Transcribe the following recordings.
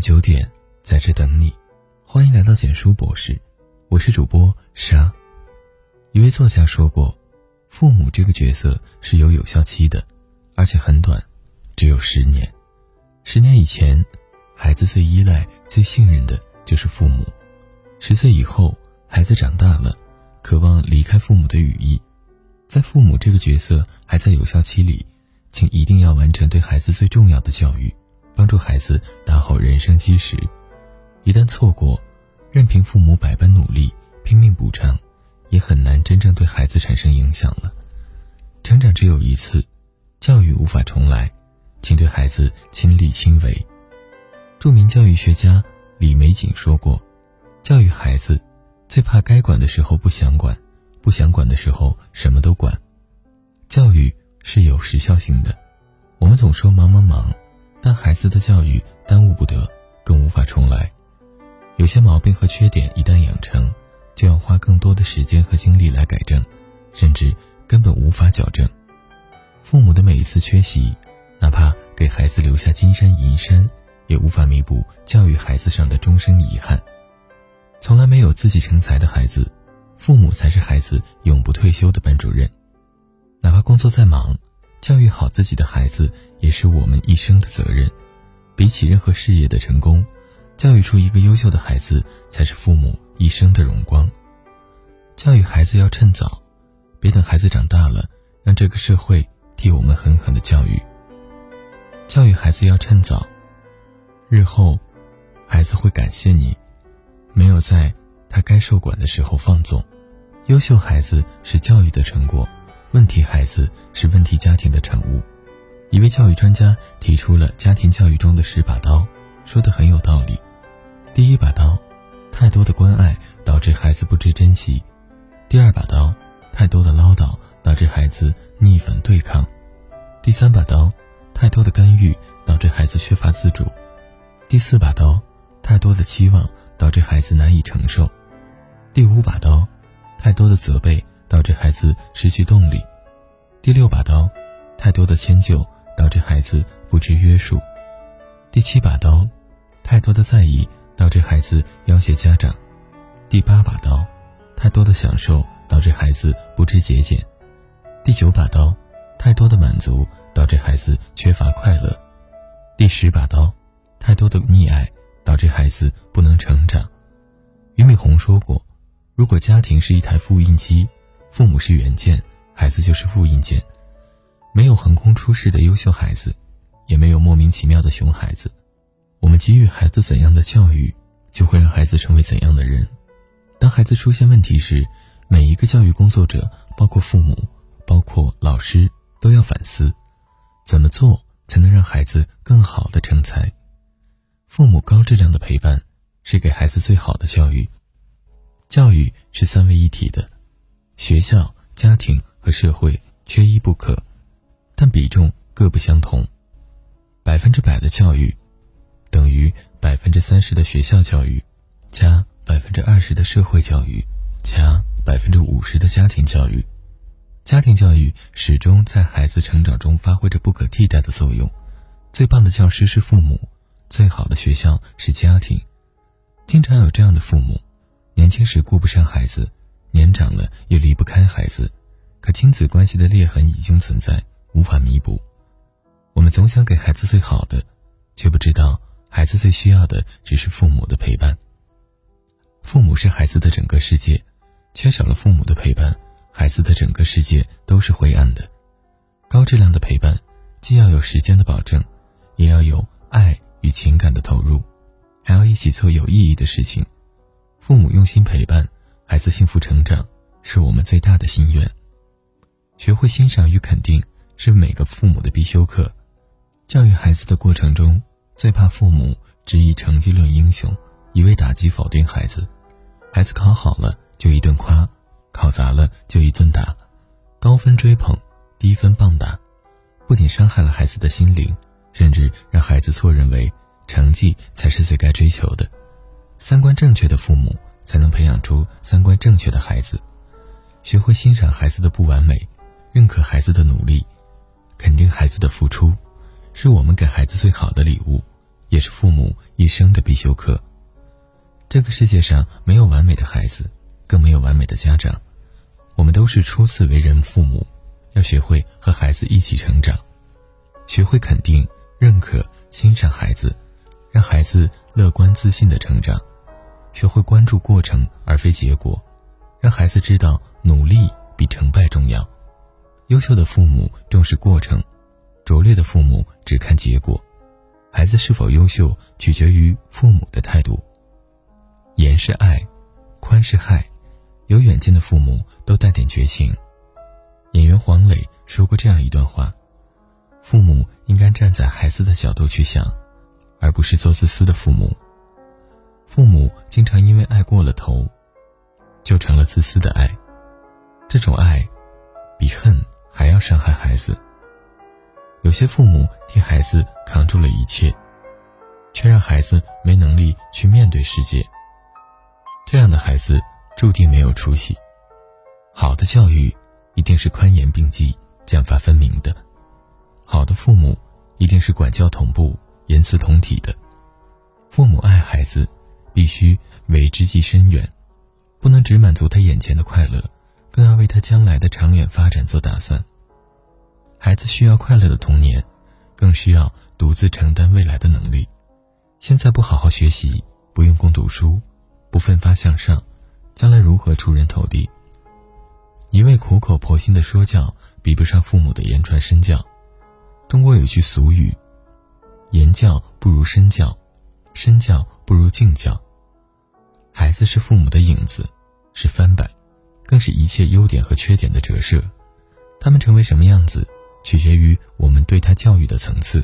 九点，在这等你。欢迎来到简书博士，我是主播沙。一位作家说过，父母这个角色是有有效期的，而且很短，只有十年。十年以前，孩子最依赖、最信任的就是父母；十岁以后，孩子长大了，渴望离开父母的羽翼。在父母这个角色还在有效期里，请一定要完成对孩子最重要的教育。帮助孩子打好人生基石，一旦错过，任凭父母百般努力拼命补偿，也很难真正对孩子产生影响了。成长只有一次，教育无法重来，请对孩子亲力亲为。著名教育学家李玫瑾说过：“教育孩子，最怕该管的时候不想管，不想管的时候什么都管。教育是有时效性的，我们总说忙忙忙。”但孩子的教育耽误不得，更无法重来。有些毛病和缺点一旦养成，就要花更多的时间和精力来改正，甚至根本无法矫正。父母的每一次缺席，哪怕给孩子留下金山银山，也无法弥补教育孩子上的终生遗憾。从来没有自己成才的孩子，父母才是孩子永不退休的班主任。哪怕工作再忙。教育好自己的孩子，也是我们一生的责任。比起任何事业的成功，教育出一个优秀的孩子，才是父母一生的荣光。教育孩子要趁早，别等孩子长大了，让这个社会替我们狠狠的教育。教育孩子要趁早，日后，孩子会感谢你，没有在他该受管的时候放纵。优秀孩子是教育的成果。问题孩子是问题家庭的产物。一位教育专家提出了家庭教育中的十把刀，说的很有道理。第一把刀，太多的关爱导致孩子不知珍惜；第二把刀，太多的唠叨导致孩子逆反对抗；第三把刀，太多的干预导致孩子缺乏自主；第四把刀，太多的期望导致孩子难以承受；第五把刀，太多的责备。导致孩子失去动力。第六把刀，太多的迁就导致孩子不知约束。第七把刀，太多的在意导致孩子要挟家长。第八把刀，太多的享受导致孩子不知节俭。第九把刀，太多的满足导致孩子缺乏快乐。第十把刀，太多的溺爱导致孩子不能成长。俞敏洪说过：“如果家庭是一台复印机。”父母是原件，孩子就是复印件。没有横空出世的优秀孩子，也没有莫名其妙的熊孩子。我们给予孩子怎样的教育，就会让孩子成为怎样的人。当孩子出现问题时，每一个教育工作者，包括父母，包括老师，都要反思：怎么做才能让孩子更好的成才？父母高质量的陪伴，是给孩子最好的教育。教育是三位一体的。学校、家庭和社会缺一不可，但比重各不相同。百分之百的教育，等于百分之三十的学校教育，加百分之二十的社会教育，加百分之五十的家庭教育。家庭教育始终在孩子成长中发挥着不可替代的作用。最棒的教师是父母，最好的学校是家庭。经常有这样的父母，年轻时顾不上孩子。年长了又离不开孩子，可亲子关系的裂痕已经存在，无法弥补。我们总想给孩子最好的，却不知道孩子最需要的只是父母的陪伴。父母是孩子的整个世界，缺少了父母的陪伴，孩子的整个世界都是灰暗的。高质量的陪伴，既要有时间的保证，也要有爱与情感的投入，还要一起做有意义的事情。父母用心陪伴。孩子幸福成长是我们最大的心愿。学会欣赏与肯定是每个父母的必修课。教育孩子的过程中，最怕父母只以成绩论英雄，一味打击否定孩子。孩子考好了就一顿夸，考砸了就一顿打，高分追捧，低分棒打，不仅伤害了孩子的心灵，甚至让孩子错认为成绩才是最该追求的。三观正确的父母。才能培养出三观正确的孩子，学会欣赏孩子的不完美，认可孩子的努力，肯定孩子的付出，是我们给孩子最好的礼物，也是父母一生的必修课。这个世界上没有完美的孩子，更没有完美的家长。我们都是初次为人父母，要学会和孩子一起成长，学会肯定、认可、欣赏孩子，让孩子乐观自信的成长；学会关注过程而非结果，让孩子知道努力比成败重要。优秀的父母重视过程，拙劣的父母只看结果。孩子是否优秀，取决于父母的态度。严是爱，宽是害。有远见的父母都带点绝情。演员黄磊说过这样一段话：父母应该站在孩子的角度去想，而不是做自私的父母。父母经常因为爱过了头，就成了自私的爱。这种爱，比恨还要伤害孩子。有些父母替孩子扛住了一切，却让孩子没能力去面对世界。这样的孩子注定没有出息。好的教育一定是宽严并济、奖罚分明的；好的父母一定是管教同步、言辞同体的。父母爱孩子，必须为之计深远，不能只满足他眼前的快乐，更要为他将来的长远发展做打算。孩子需要快乐的童年，更需要独自承担未来的能力。现在不好好学习，不用功读书。不奋发向上，将来如何出人头地？一味苦口婆心的说教，比不上父母的言传身教。中国有句俗语：“言教不如身教，身教不如敬教。”孩子是父母的影子，是翻版，更是一切优点和缺点的折射。他们成为什么样子，取决于我们对他教育的层次。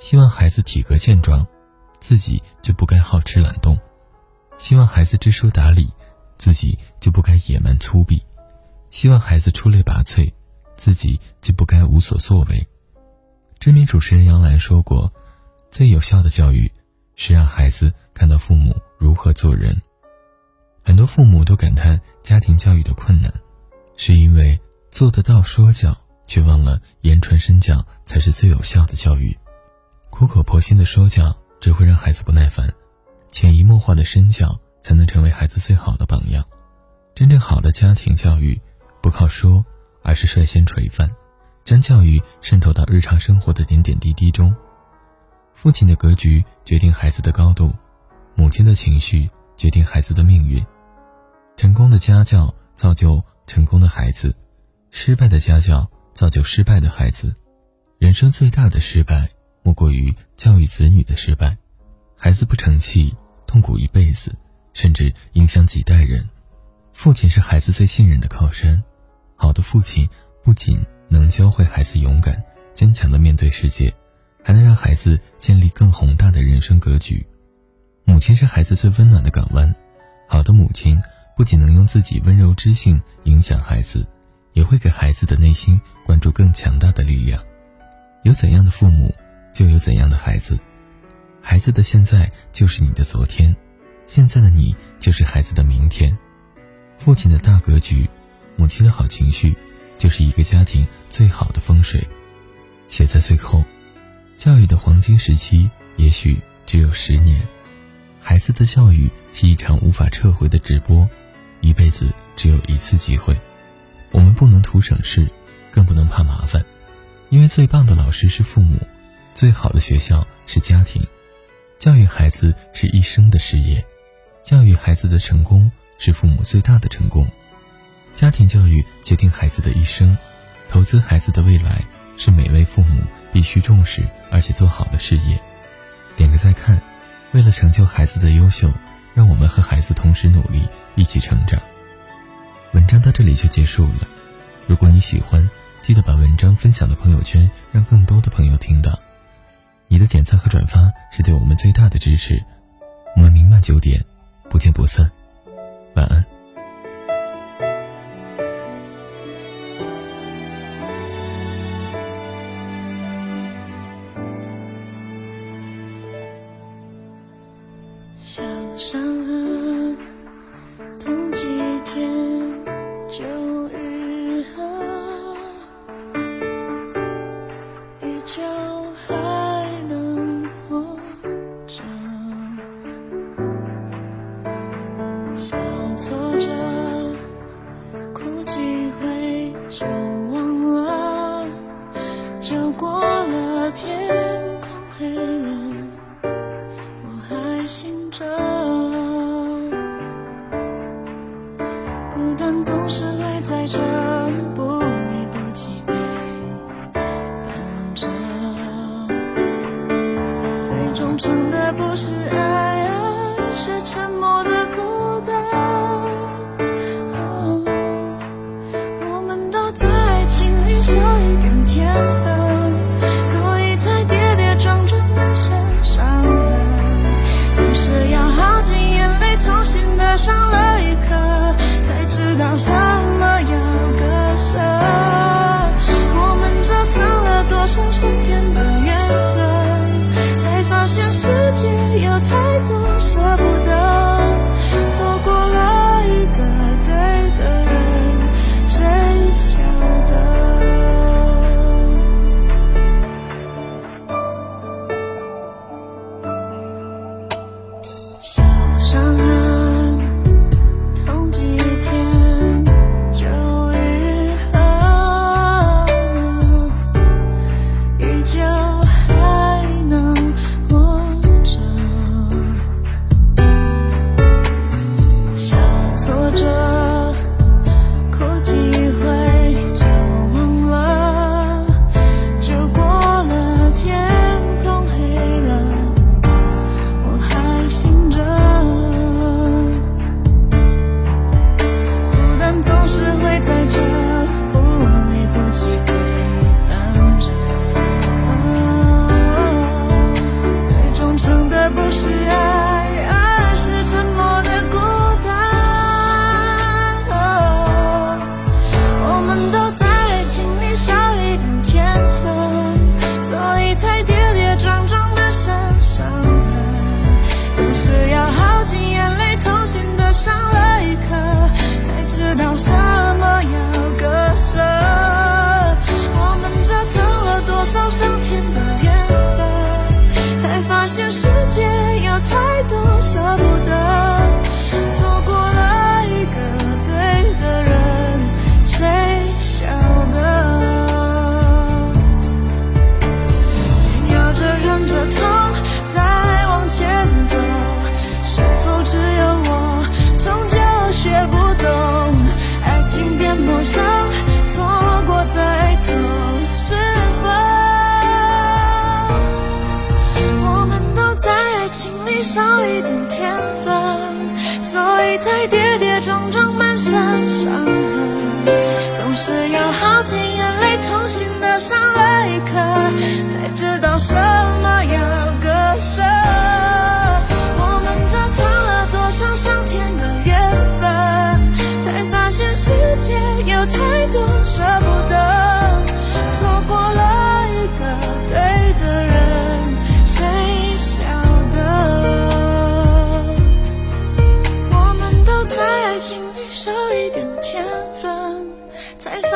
希望孩子体格健壮，自己就不该好吃懒动。希望孩子知书达理，自己就不该野蛮粗鄙；希望孩子出类拔萃，自己就不该无所作为。知名主持人杨澜说过：“最有效的教育，是让孩子看到父母如何做人。”很多父母都感叹家庭教育的困难，是因为做得到说教，却忘了言传身教才是最有效的教育。苦口婆心的说教，只会让孩子不耐烦。潜移默化的身教才能成为孩子最好的榜样。真正好的家庭教育，不靠说，而是率先垂范，将教育渗透到日常生活的点点滴滴中。父亲的格局决定孩子的高度，母亲的情绪决定孩子的命运。成功的家教造就成功的孩子，失败的家教造就失败的孩子。人生最大的失败，莫过于教育子女的失败。孩子不成器。痛苦一辈子，甚至影响几代人。父亲是孩子最信任的靠山。好的父亲不仅能教会孩子勇敢、坚强的面对世界，还能让孩子建立更宏大的人生格局。母亲是孩子最温暖的港湾。好的母亲不仅能用自己温柔知性影响孩子，也会给孩子的内心灌注更强大的力量。有怎样的父母，就有怎样的孩子。孩子的现在就是你的昨天，现在的你就是孩子的明天。父亲的大格局，母亲的好情绪，就是一个家庭最好的风水。写在最后，教育的黄金时期也许只有十年。孩子的教育是一场无法撤回的直播，一辈子只有一次机会。我们不能图省事，更不能怕麻烦，因为最棒的老师是父母，最好的学校是家庭。教育孩子是一生的事业，教育孩子的成功是父母最大的成功。家庭教育决定孩子的一生，投资孩子的未来是每位父母必须重视而且做好的事业。点个再看，为了成就孩子的优秀，让我们和孩子同时努力，一起成长。文章到这里就结束了。如果你喜欢，记得把文章分享到朋友圈，让更多的朋友听到。你的点赞和转发是对我们最大的支持，我们明晚九点不见不散，晚安。伤是悄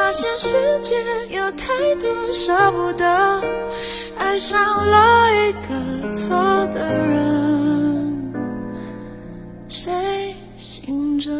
发现世界有太多舍不得爱上了一个错的人谁醒着